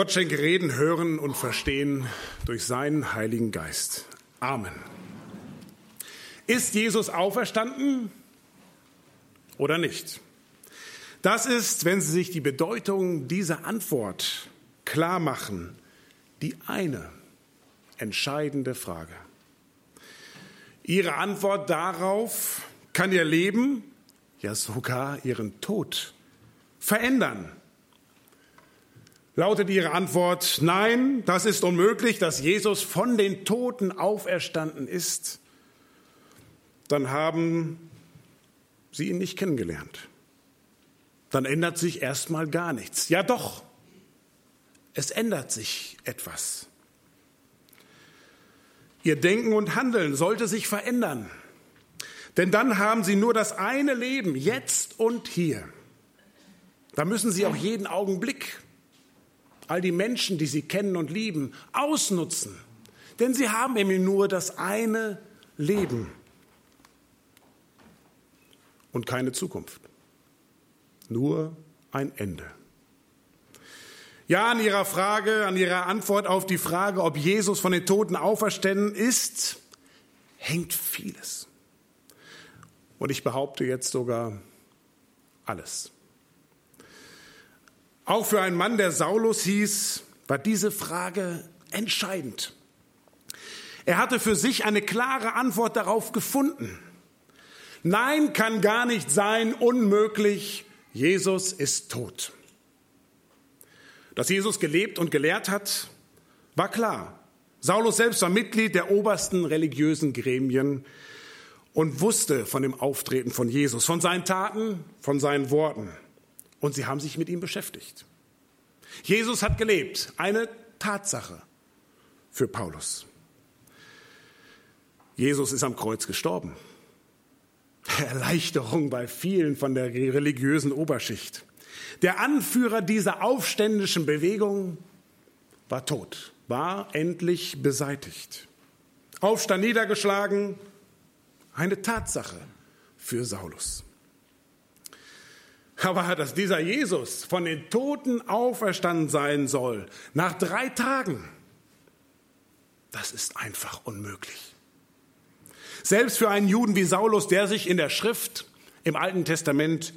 Gott schenke Reden, Hören und Verstehen durch seinen Heiligen Geist. Amen. Ist Jesus auferstanden oder nicht? Das ist, wenn Sie sich die Bedeutung dieser Antwort klar machen, die eine entscheidende Frage. Ihre Antwort darauf kann Ihr Leben, ja sogar Ihren Tod verändern. Lautet Ihre Antwort, nein, das ist unmöglich, dass Jesus von den Toten auferstanden ist, dann haben Sie ihn nicht kennengelernt. Dann ändert sich erstmal gar nichts. Ja doch, es ändert sich etwas. Ihr Denken und Handeln sollte sich verändern. Denn dann haben Sie nur das eine Leben, jetzt und hier. Da müssen Sie auch jeden Augenblick all die Menschen, die Sie kennen und lieben, ausnutzen. Denn Sie haben eben nur das eine Leben und keine Zukunft. Nur ein Ende. Ja, an Ihrer Frage, an Ihrer Antwort auf die Frage, ob Jesus von den Toten auferstanden ist, hängt vieles. Und ich behaupte jetzt sogar alles. Auch für einen Mann, der Saulus hieß, war diese Frage entscheidend. Er hatte für sich eine klare Antwort darauf gefunden. Nein, kann gar nicht sein, unmöglich, Jesus ist tot. Dass Jesus gelebt und gelehrt hat, war klar. Saulus selbst war Mitglied der obersten religiösen Gremien und wusste von dem Auftreten von Jesus, von seinen Taten, von seinen Worten und sie haben sich mit ihm beschäftigt. Jesus hat gelebt, eine Tatsache für Paulus. Jesus ist am Kreuz gestorben. Erleichterung bei vielen von der religiösen Oberschicht. Der Anführer dieser aufständischen Bewegung war tot, war endlich beseitigt. Aufstand niedergeschlagen, eine Tatsache für Saulus. Aber dass dieser Jesus von den Toten auferstanden sein soll, nach drei Tagen, das ist einfach unmöglich. Selbst für einen Juden wie Saulus, der sich in der Schrift im Alten Testament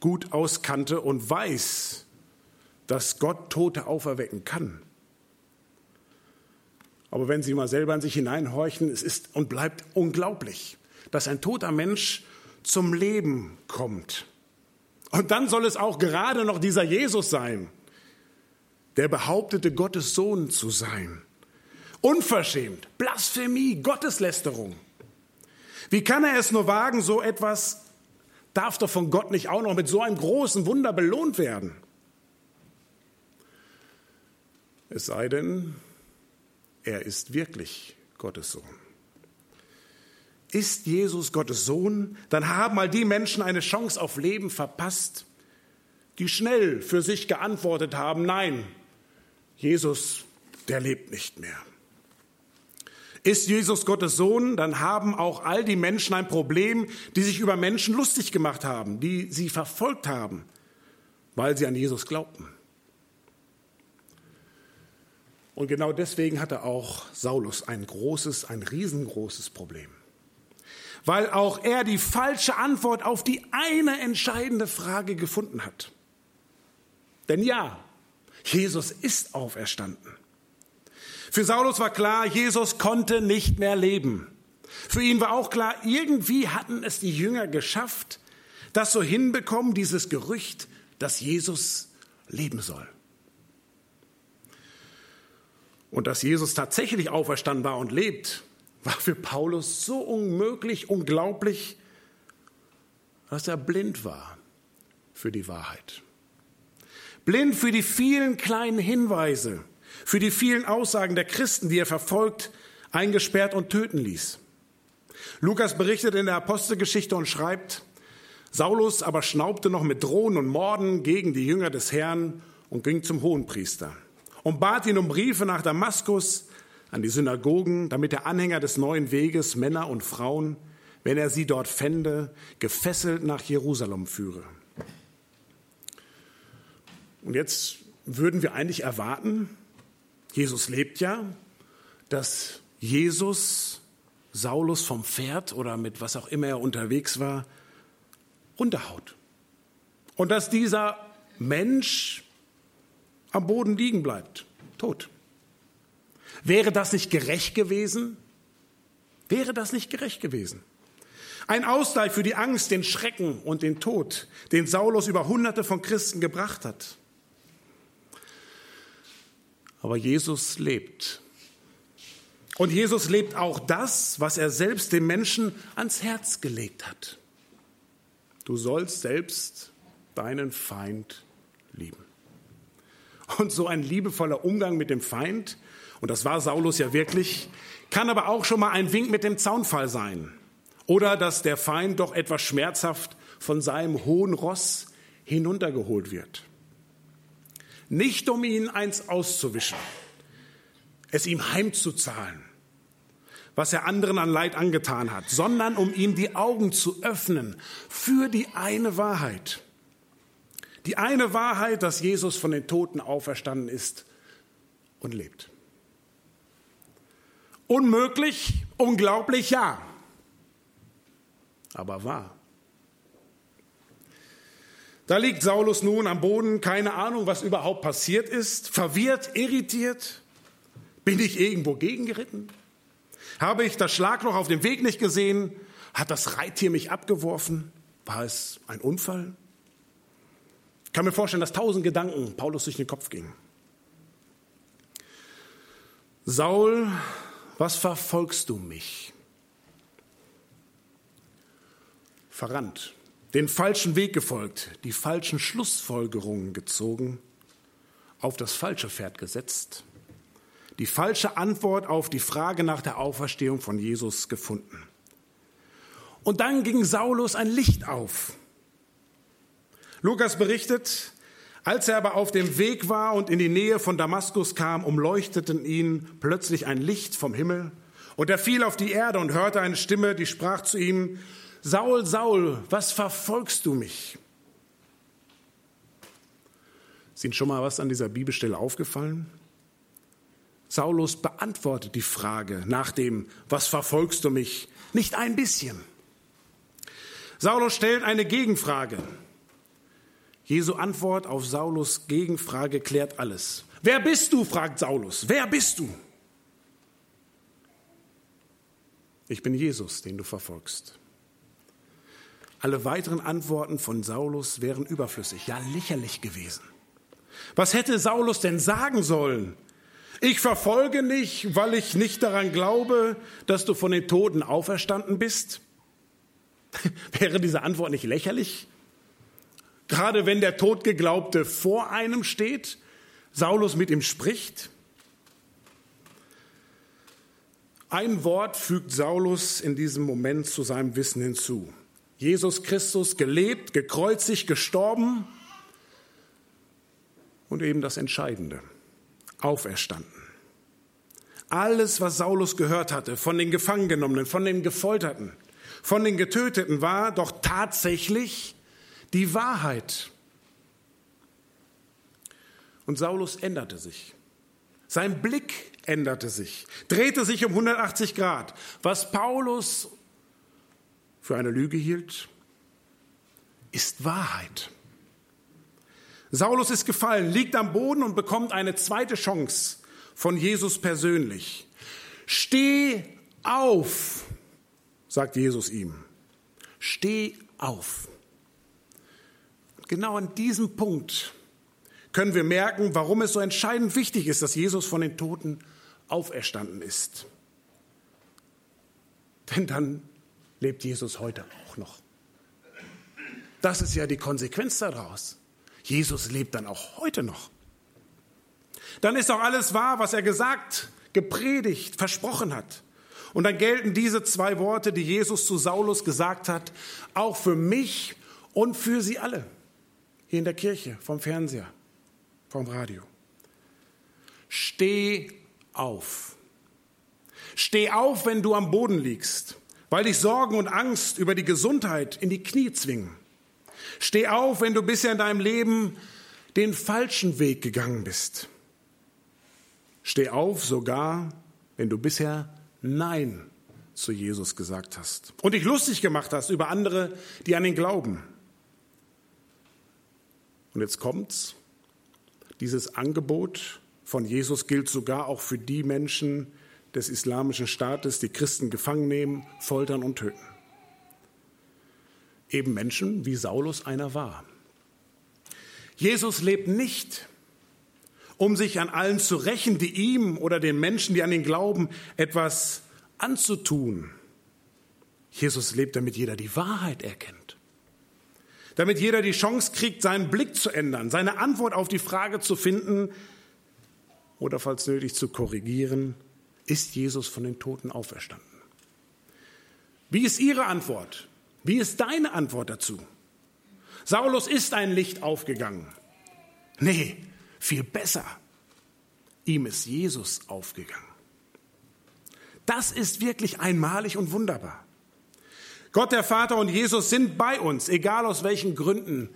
gut auskannte und weiß, dass Gott Tote auferwecken kann. Aber wenn Sie mal selber in sich hineinhorchen, es ist und bleibt unglaublich, dass ein toter Mensch zum Leben kommt. Und dann soll es auch gerade noch dieser Jesus sein, der behauptete, Gottes Sohn zu sein. Unverschämt, Blasphemie, Gotteslästerung. Wie kann er es nur wagen, so etwas darf doch von Gott nicht auch noch mit so einem großen Wunder belohnt werden? Es sei denn, er ist wirklich Gottes Sohn. Ist Jesus Gottes Sohn? Dann haben all die Menschen eine Chance auf Leben verpasst, die schnell für sich geantwortet haben, nein, Jesus, der lebt nicht mehr. Ist Jesus Gottes Sohn, dann haben auch all die Menschen ein Problem, die sich über Menschen lustig gemacht haben, die sie verfolgt haben, weil sie an Jesus glaubten. Und genau deswegen hatte auch Saulus ein großes, ein riesengroßes Problem weil auch er die falsche Antwort auf die eine entscheidende Frage gefunden hat. Denn ja, Jesus ist auferstanden. Für Saulus war klar, Jesus konnte nicht mehr leben. Für ihn war auch klar, irgendwie hatten es die Jünger geschafft, das so hinbekommen, dieses Gerücht, dass Jesus leben soll. Und dass Jesus tatsächlich auferstanden war und lebt, war für Paulus so unmöglich, unglaublich, dass er blind war für die Wahrheit. Blind für die vielen kleinen Hinweise, für die vielen Aussagen der Christen, die er verfolgt, eingesperrt und töten ließ. Lukas berichtet in der Apostelgeschichte und schreibt, Saulus aber schnaubte noch mit Drohen und Morden gegen die Jünger des Herrn und ging zum Hohenpriester und bat ihn um Briefe nach Damaskus, an die Synagogen, damit der Anhänger des neuen Weges, Männer und Frauen, wenn er sie dort fände, gefesselt nach Jerusalem führe. Und jetzt würden wir eigentlich erwarten, Jesus lebt ja, dass Jesus Saulus vom Pferd oder mit was auch immer er unterwegs war, runterhaut. Und dass dieser Mensch am Boden liegen bleibt, tot. Wäre das nicht gerecht gewesen? Wäre das nicht gerecht gewesen? Ein Ausgleich für die Angst, den Schrecken und den Tod, den Saulus über Hunderte von Christen gebracht hat. Aber Jesus lebt. Und Jesus lebt auch das, was er selbst dem Menschen ans Herz gelegt hat. Du sollst selbst deinen Feind lieben. Und so ein liebevoller Umgang mit dem Feind, und das war Saulus ja wirklich, kann aber auch schon mal ein Wink mit dem Zaunfall sein. Oder dass der Feind doch etwas schmerzhaft von seinem hohen Ross hinuntergeholt wird. Nicht um ihn eins auszuwischen, es ihm heimzuzahlen, was er anderen an Leid angetan hat, sondern um ihm die Augen zu öffnen für die eine Wahrheit. Die eine Wahrheit, dass Jesus von den Toten auferstanden ist und lebt. Unmöglich, unglaublich, ja, aber wahr. Da liegt Saulus nun am Boden, keine Ahnung, was überhaupt passiert ist, verwirrt, irritiert. Bin ich irgendwo gegengeritten? Habe ich das Schlagloch auf dem Weg nicht gesehen? Hat das Reittier mich abgeworfen? War es ein Unfall? Ich kann mir vorstellen, dass tausend Gedanken Paulus durch den Kopf gingen. Saul, was verfolgst du mich? Verrannt, den falschen Weg gefolgt, die falschen Schlussfolgerungen gezogen, auf das falsche Pferd gesetzt die falsche Antwort auf die Frage nach der Auferstehung von Jesus gefunden. Und dann ging Saulus ein Licht auf. Lukas berichtet, als er aber auf dem Weg war und in die Nähe von Damaskus kam, umleuchteten ihn plötzlich ein Licht vom Himmel. Und er fiel auf die Erde und hörte eine Stimme, die sprach zu ihm, Saul, Saul, was verfolgst du mich? Ist Ihnen schon mal was an dieser Bibelstelle aufgefallen? Saulus beantwortet die Frage nach dem, was verfolgst du mich? Nicht ein bisschen. Saulus stellt eine Gegenfrage. Jesu Antwort auf Saulus Gegenfrage klärt alles. Wer bist du? fragt Saulus. Wer bist du? Ich bin Jesus, den du verfolgst. Alle weiteren Antworten von Saulus wären überflüssig, ja lächerlich gewesen. Was hätte Saulus denn sagen sollen? Ich verfolge dich, weil ich nicht daran glaube, dass du von den Toten auferstanden bist? Wäre diese Antwort nicht lächerlich? Gerade wenn der Todgeglaubte vor einem steht, Saulus mit ihm spricht? Ein Wort fügt Saulus in diesem Moment zu seinem Wissen hinzu. Jesus Christus gelebt, gekreuzigt, gestorben und eben das Entscheidende auferstanden. Alles, was Saulus gehört hatte von den Gefangengenommenen, von den Gefolterten, von den Getöteten, war doch tatsächlich die Wahrheit. Und Saulus änderte sich. Sein Blick änderte sich, drehte sich um 180 Grad. Was Paulus für eine Lüge hielt, ist Wahrheit. Saulus ist gefallen, liegt am Boden und bekommt eine zweite Chance von Jesus persönlich. Steh auf, sagt Jesus ihm. Steh auf. Genau an diesem Punkt können wir merken, warum es so entscheidend wichtig ist, dass Jesus von den Toten auferstanden ist. Denn dann lebt Jesus heute auch noch. Das ist ja die Konsequenz daraus. Jesus lebt dann auch heute noch. Dann ist auch alles wahr, was er gesagt, gepredigt, versprochen hat. Und dann gelten diese zwei Worte, die Jesus zu Saulus gesagt hat, auch für mich und für sie alle. Hier in der Kirche, vom Fernseher, vom Radio. Steh auf. Steh auf, wenn du am Boden liegst, weil dich Sorgen und Angst über die Gesundheit in die Knie zwingen. Steh auf, wenn du bisher in deinem Leben den falschen Weg gegangen bist. Steh auf, sogar wenn du bisher Nein zu Jesus gesagt hast und dich lustig gemacht hast über andere, die an ihn glauben. Und jetzt kommt's. Dieses Angebot von Jesus gilt sogar auch für die Menschen des islamischen Staates, die Christen gefangen nehmen, foltern und töten. Eben Menschen, wie Saulus einer war. Jesus lebt nicht, um sich an allen zu rächen, die ihm oder den Menschen, die an ihn glauben, etwas anzutun. Jesus lebt, damit jeder die Wahrheit erkennt. Damit jeder die Chance kriegt, seinen Blick zu ändern, seine Antwort auf die Frage zu finden oder falls nötig zu korrigieren, ist Jesus von den Toten auferstanden? Wie ist Ihre Antwort? Wie ist deine Antwort dazu? Saulus ist ein Licht aufgegangen. Nee, viel besser. Ihm ist Jesus aufgegangen. Das ist wirklich einmalig und wunderbar. Gott der Vater und Jesus sind bei uns, egal aus welchen Gründen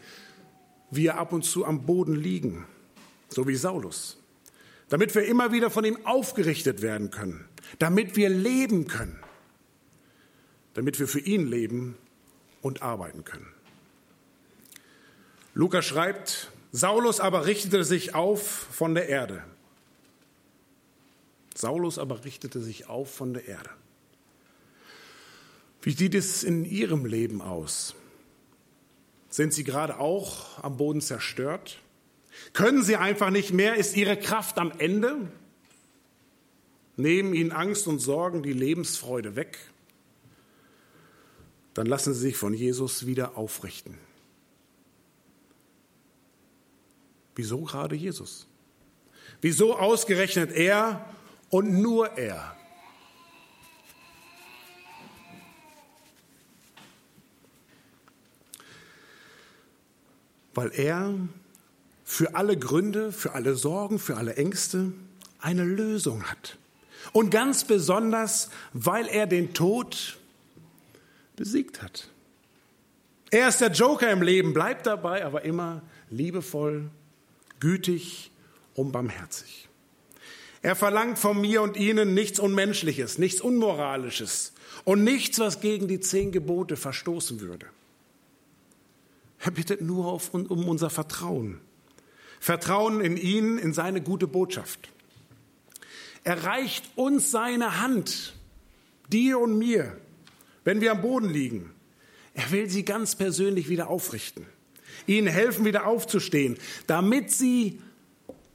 wir ab und zu am Boden liegen, so wie Saulus, damit wir immer wieder von ihm aufgerichtet werden können, damit wir leben können, damit wir für ihn leben und arbeiten können. Lukas schreibt, Saulus aber richtete sich auf von der Erde. Saulus aber richtete sich auf von der Erde. Wie sieht es in Ihrem Leben aus? Sind Sie gerade auch am Boden zerstört? Können Sie einfach nicht mehr? Ist Ihre Kraft am Ende? Nehmen Ihnen Angst und Sorgen die Lebensfreude weg? Dann lassen Sie sich von Jesus wieder aufrichten. Wieso gerade Jesus? Wieso ausgerechnet er und nur er? Weil er für alle Gründe, für alle Sorgen, für alle Ängste eine Lösung hat. Und ganz besonders, weil er den Tod besiegt hat. Er ist der Joker im Leben, bleibt dabei, aber immer liebevoll gütig und barmherzig. Er verlangt von mir und Ihnen nichts Unmenschliches, nichts Unmoralisches und nichts, was gegen die zehn Gebote verstoßen würde. Er bittet nur auf, um unser Vertrauen. Vertrauen in ihn, in seine gute Botschaft. Er reicht uns seine Hand, dir und mir, wenn wir am Boden liegen. Er will sie ganz persönlich wieder aufrichten ihnen helfen, wieder aufzustehen, damit sie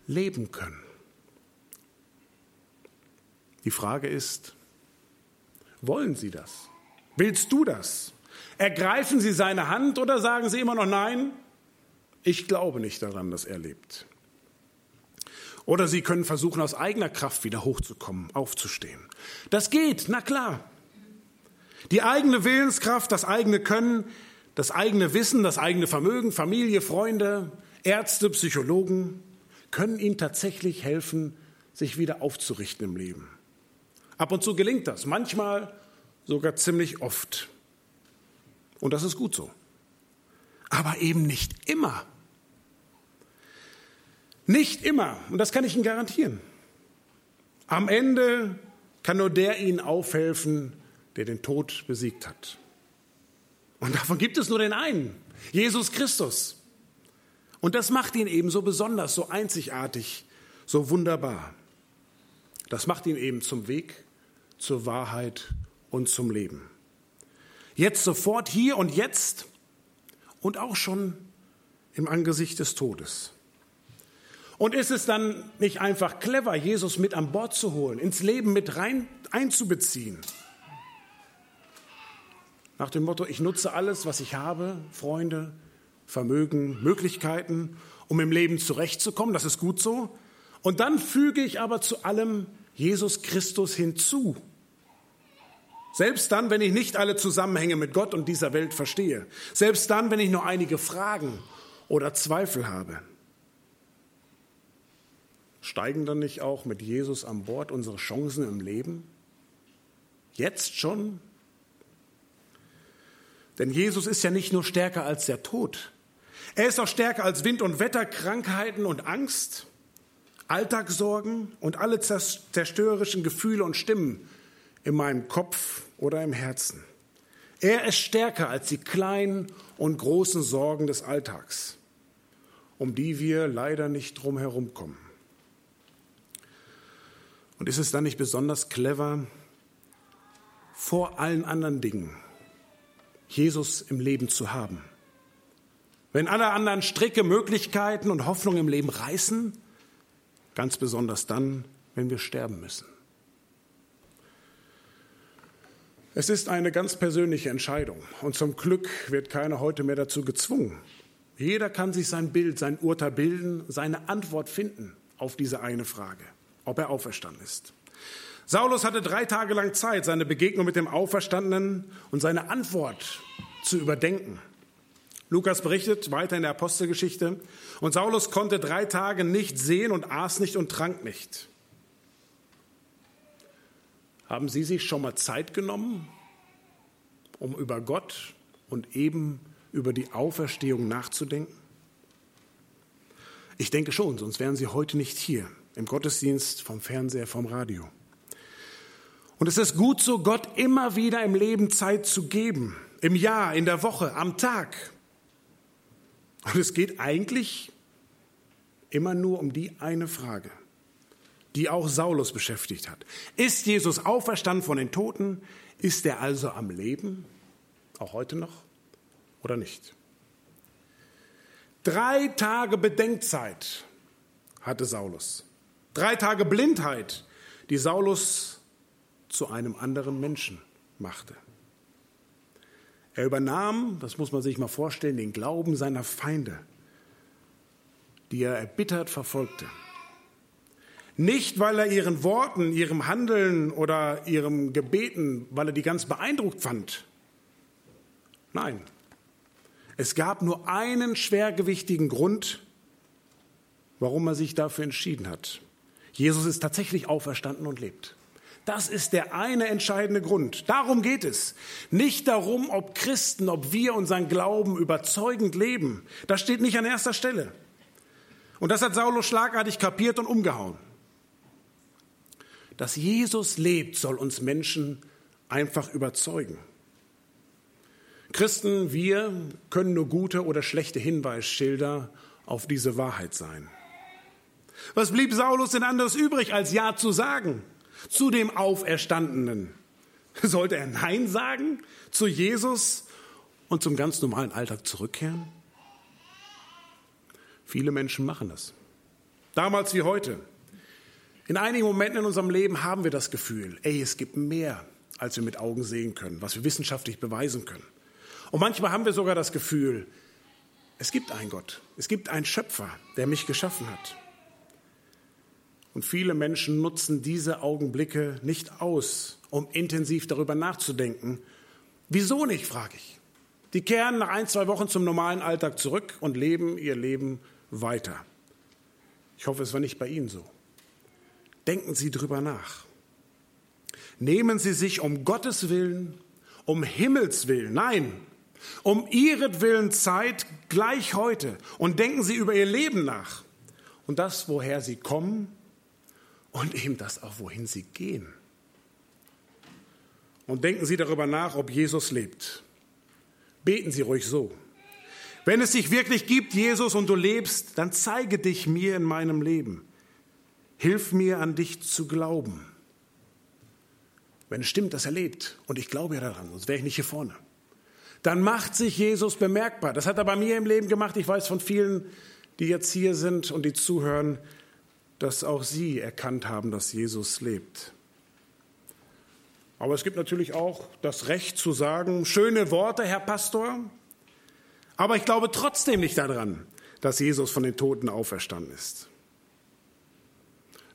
leben können. Die Frage ist, wollen Sie das? Willst du das? Ergreifen Sie seine Hand oder sagen Sie immer noch Nein? Ich glaube nicht daran, dass er lebt. Oder Sie können versuchen, aus eigener Kraft wieder hochzukommen, aufzustehen. Das geht, na klar. Die eigene Willenskraft, das eigene Können, das eigene Wissen, das eigene Vermögen, Familie, Freunde, Ärzte, Psychologen können ihm tatsächlich helfen, sich wieder aufzurichten im Leben. Ab und zu gelingt das, manchmal sogar ziemlich oft. Und das ist gut so. Aber eben nicht immer. Nicht immer. Und das kann ich Ihnen garantieren. Am Ende kann nur der Ihnen aufhelfen, der den Tod besiegt hat. Und davon gibt es nur den einen, Jesus Christus. Und das macht ihn eben so besonders, so einzigartig, so wunderbar. Das macht ihn eben zum Weg, zur Wahrheit und zum Leben. Jetzt sofort, hier und jetzt und auch schon im Angesicht des Todes. Und ist es dann nicht einfach clever, Jesus mit an Bord zu holen, ins Leben mit rein einzubeziehen? Nach dem Motto, ich nutze alles, was ich habe, Freunde, Vermögen, Möglichkeiten, um im Leben zurechtzukommen. Das ist gut so. Und dann füge ich aber zu allem Jesus Christus hinzu. Selbst dann, wenn ich nicht alle Zusammenhänge mit Gott und dieser Welt verstehe. Selbst dann, wenn ich nur einige Fragen oder Zweifel habe. Steigen dann nicht auch mit Jesus an Bord unsere Chancen im Leben? Jetzt schon? Denn Jesus ist ja nicht nur stärker als der Tod. Er ist auch stärker als Wind und Wetter, Krankheiten und Angst, Alltagssorgen und alle zerstörerischen Gefühle und Stimmen in meinem Kopf oder im Herzen. Er ist stärker als die kleinen und großen Sorgen des Alltags, um die wir leider nicht drum herum kommen. Und ist es dann nicht besonders clever, vor allen anderen Dingen Jesus im Leben zu haben? Wenn alle anderen Stricke, Möglichkeiten und Hoffnungen im Leben reißen, ganz besonders dann, wenn wir sterben müssen. Es ist eine ganz persönliche Entscheidung und zum Glück wird keiner heute mehr dazu gezwungen. Jeder kann sich sein Bild, sein Urteil bilden, seine Antwort finden auf diese eine Frage ob er auferstanden ist. Saulus hatte drei Tage lang Zeit, seine Begegnung mit dem Auferstandenen und seine Antwort zu überdenken. Lukas berichtet weiter in der Apostelgeschichte, und Saulus konnte drei Tage nicht sehen und aß nicht und trank nicht. Haben Sie sich schon mal Zeit genommen, um über Gott und eben über die Auferstehung nachzudenken? Ich denke schon, sonst wären Sie heute nicht hier im Gottesdienst, vom Fernseher, vom Radio. Und es ist gut so, Gott immer wieder im Leben Zeit zu geben, im Jahr, in der Woche, am Tag. Und es geht eigentlich immer nur um die eine Frage, die auch Saulus beschäftigt hat. Ist Jesus auferstanden von den Toten? Ist er also am Leben? Auch heute noch? Oder nicht? Drei Tage Bedenkzeit hatte Saulus. Drei Tage Blindheit, die Saulus zu einem anderen Menschen machte. Er übernahm, das muss man sich mal vorstellen, den Glauben seiner Feinde, die er erbittert verfolgte. Nicht, weil er ihren Worten, ihrem Handeln oder ihrem Gebeten, weil er die ganz beeindruckt fand. Nein, es gab nur einen schwergewichtigen Grund, warum er sich dafür entschieden hat. Jesus ist tatsächlich auferstanden und lebt. Das ist der eine entscheidende Grund. Darum geht es. Nicht darum, ob Christen, ob wir unseren Glauben überzeugend leben. Das steht nicht an erster Stelle. Und das hat Saulus schlagartig kapiert und umgehauen. Dass Jesus lebt, soll uns Menschen einfach überzeugen. Christen, wir können nur gute oder schlechte Hinweisschilder auf diese Wahrheit sein. Was blieb Saulus denn anderes übrig, als Ja zu sagen zu dem Auferstandenen? Sollte er Nein sagen zu Jesus und zum ganz normalen Alltag zurückkehren? Viele Menschen machen das. Damals wie heute. In einigen Momenten in unserem Leben haben wir das Gefühl, ey, es gibt mehr, als wir mit Augen sehen können, was wir wissenschaftlich beweisen können. Und manchmal haben wir sogar das Gefühl, es gibt einen Gott, es gibt einen Schöpfer, der mich geschaffen hat. Und viele Menschen nutzen diese Augenblicke nicht aus, um intensiv darüber nachzudenken. Wieso nicht, frage ich. Die kehren nach ein, zwei Wochen zum normalen Alltag zurück und leben ihr Leben weiter. Ich hoffe, es war nicht bei Ihnen so. Denken Sie drüber nach. Nehmen Sie sich um Gottes Willen, um Himmels Willen, nein, um Ihretwillen Zeit gleich heute und denken Sie über Ihr Leben nach und das, woher Sie kommen und eben das auch, wohin sie gehen. Und denken Sie darüber nach, ob Jesus lebt. Beten Sie ruhig so. Wenn es dich wirklich gibt, Jesus, und du lebst, dann zeige dich mir in meinem Leben. Hilf mir an dich zu glauben. Wenn es stimmt, dass er lebt, und ich glaube ja daran, sonst wäre ich nicht hier vorne, dann macht sich Jesus bemerkbar. Das hat er bei mir im Leben gemacht. Ich weiß von vielen, die jetzt hier sind und die zuhören, dass auch sie erkannt haben, dass Jesus lebt. Aber es gibt natürlich auch das Recht zu sagen, schöne Worte, Herr Pastor, aber ich glaube trotzdem nicht daran, dass Jesus von den Toten auferstanden ist.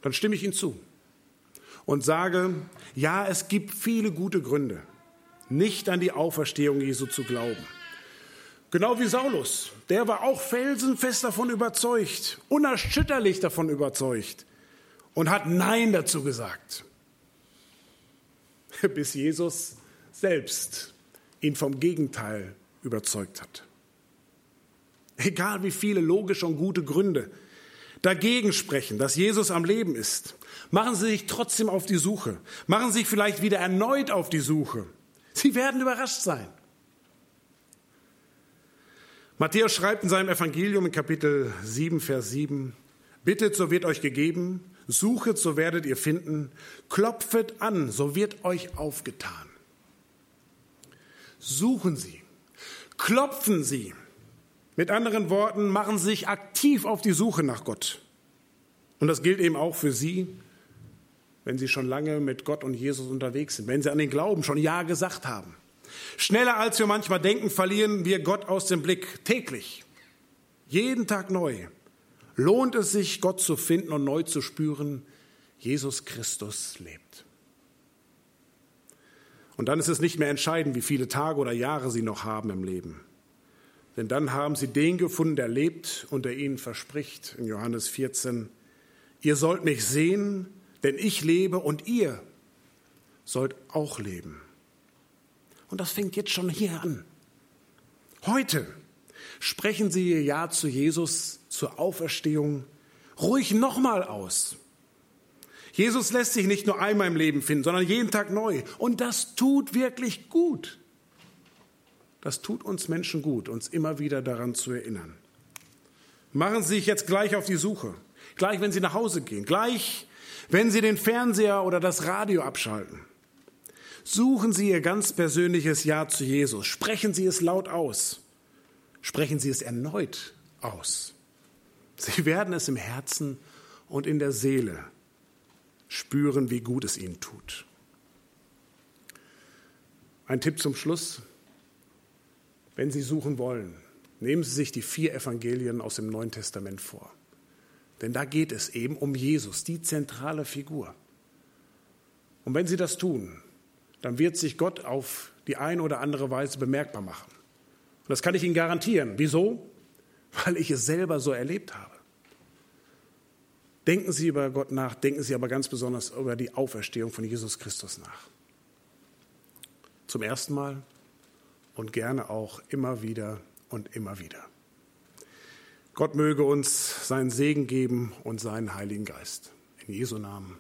Dann stimme ich Ihnen zu und sage, ja, es gibt viele gute Gründe, nicht an die Auferstehung Jesu zu glauben. Genau wie Saulus. Der war auch felsenfest davon überzeugt, unerschütterlich davon überzeugt und hat Nein dazu gesagt. Bis Jesus selbst ihn vom Gegenteil überzeugt hat. Egal wie viele logische und gute Gründe dagegen sprechen, dass Jesus am Leben ist, machen Sie sich trotzdem auf die Suche. Machen Sie sich vielleicht wieder erneut auf die Suche. Sie werden überrascht sein. Matthäus schreibt in seinem Evangelium in Kapitel 7, Vers 7, Bittet, so wird euch gegeben, suchet, so werdet ihr finden, klopfet an, so wird euch aufgetan. Suchen Sie, klopfen Sie. Mit anderen Worten, machen Sie sich aktiv auf die Suche nach Gott. Und das gilt eben auch für Sie, wenn Sie schon lange mit Gott und Jesus unterwegs sind, wenn Sie an den Glauben schon Ja gesagt haben. Schneller als wir manchmal denken, verlieren wir Gott aus dem Blick täglich. Jeden Tag neu lohnt es sich, Gott zu finden und neu zu spüren, Jesus Christus lebt. Und dann ist es nicht mehr entscheidend, wie viele Tage oder Jahre Sie noch haben im Leben. Denn dann haben Sie den gefunden, der lebt und der Ihnen verspricht in Johannes 14, ihr sollt mich sehen, denn ich lebe und ihr sollt auch leben. Und das fängt jetzt schon hier an. Heute sprechen Sie Ihr Ja zu Jesus, zur Auferstehung, ruhig nochmal aus. Jesus lässt sich nicht nur einmal im Leben finden, sondern jeden Tag neu. Und das tut wirklich gut. Das tut uns Menschen gut, uns immer wieder daran zu erinnern. Machen Sie sich jetzt gleich auf die Suche. Gleich, wenn Sie nach Hause gehen. Gleich, wenn Sie den Fernseher oder das Radio abschalten. Suchen Sie Ihr ganz persönliches Ja zu Jesus. Sprechen Sie es laut aus. Sprechen Sie es erneut aus. Sie werden es im Herzen und in der Seele spüren, wie gut es Ihnen tut. Ein Tipp zum Schluss. Wenn Sie suchen wollen, nehmen Sie sich die vier Evangelien aus dem Neuen Testament vor. Denn da geht es eben um Jesus, die zentrale Figur. Und wenn Sie das tun, dann wird sich Gott auf die eine oder andere Weise bemerkbar machen. Und das kann ich Ihnen garantieren. Wieso? Weil ich es selber so erlebt habe. Denken Sie über Gott nach, denken Sie aber ganz besonders über die Auferstehung von Jesus Christus nach. Zum ersten Mal und gerne auch immer wieder und immer wieder. Gott möge uns seinen Segen geben und seinen Heiligen Geist. In Jesu Namen.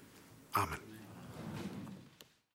Amen.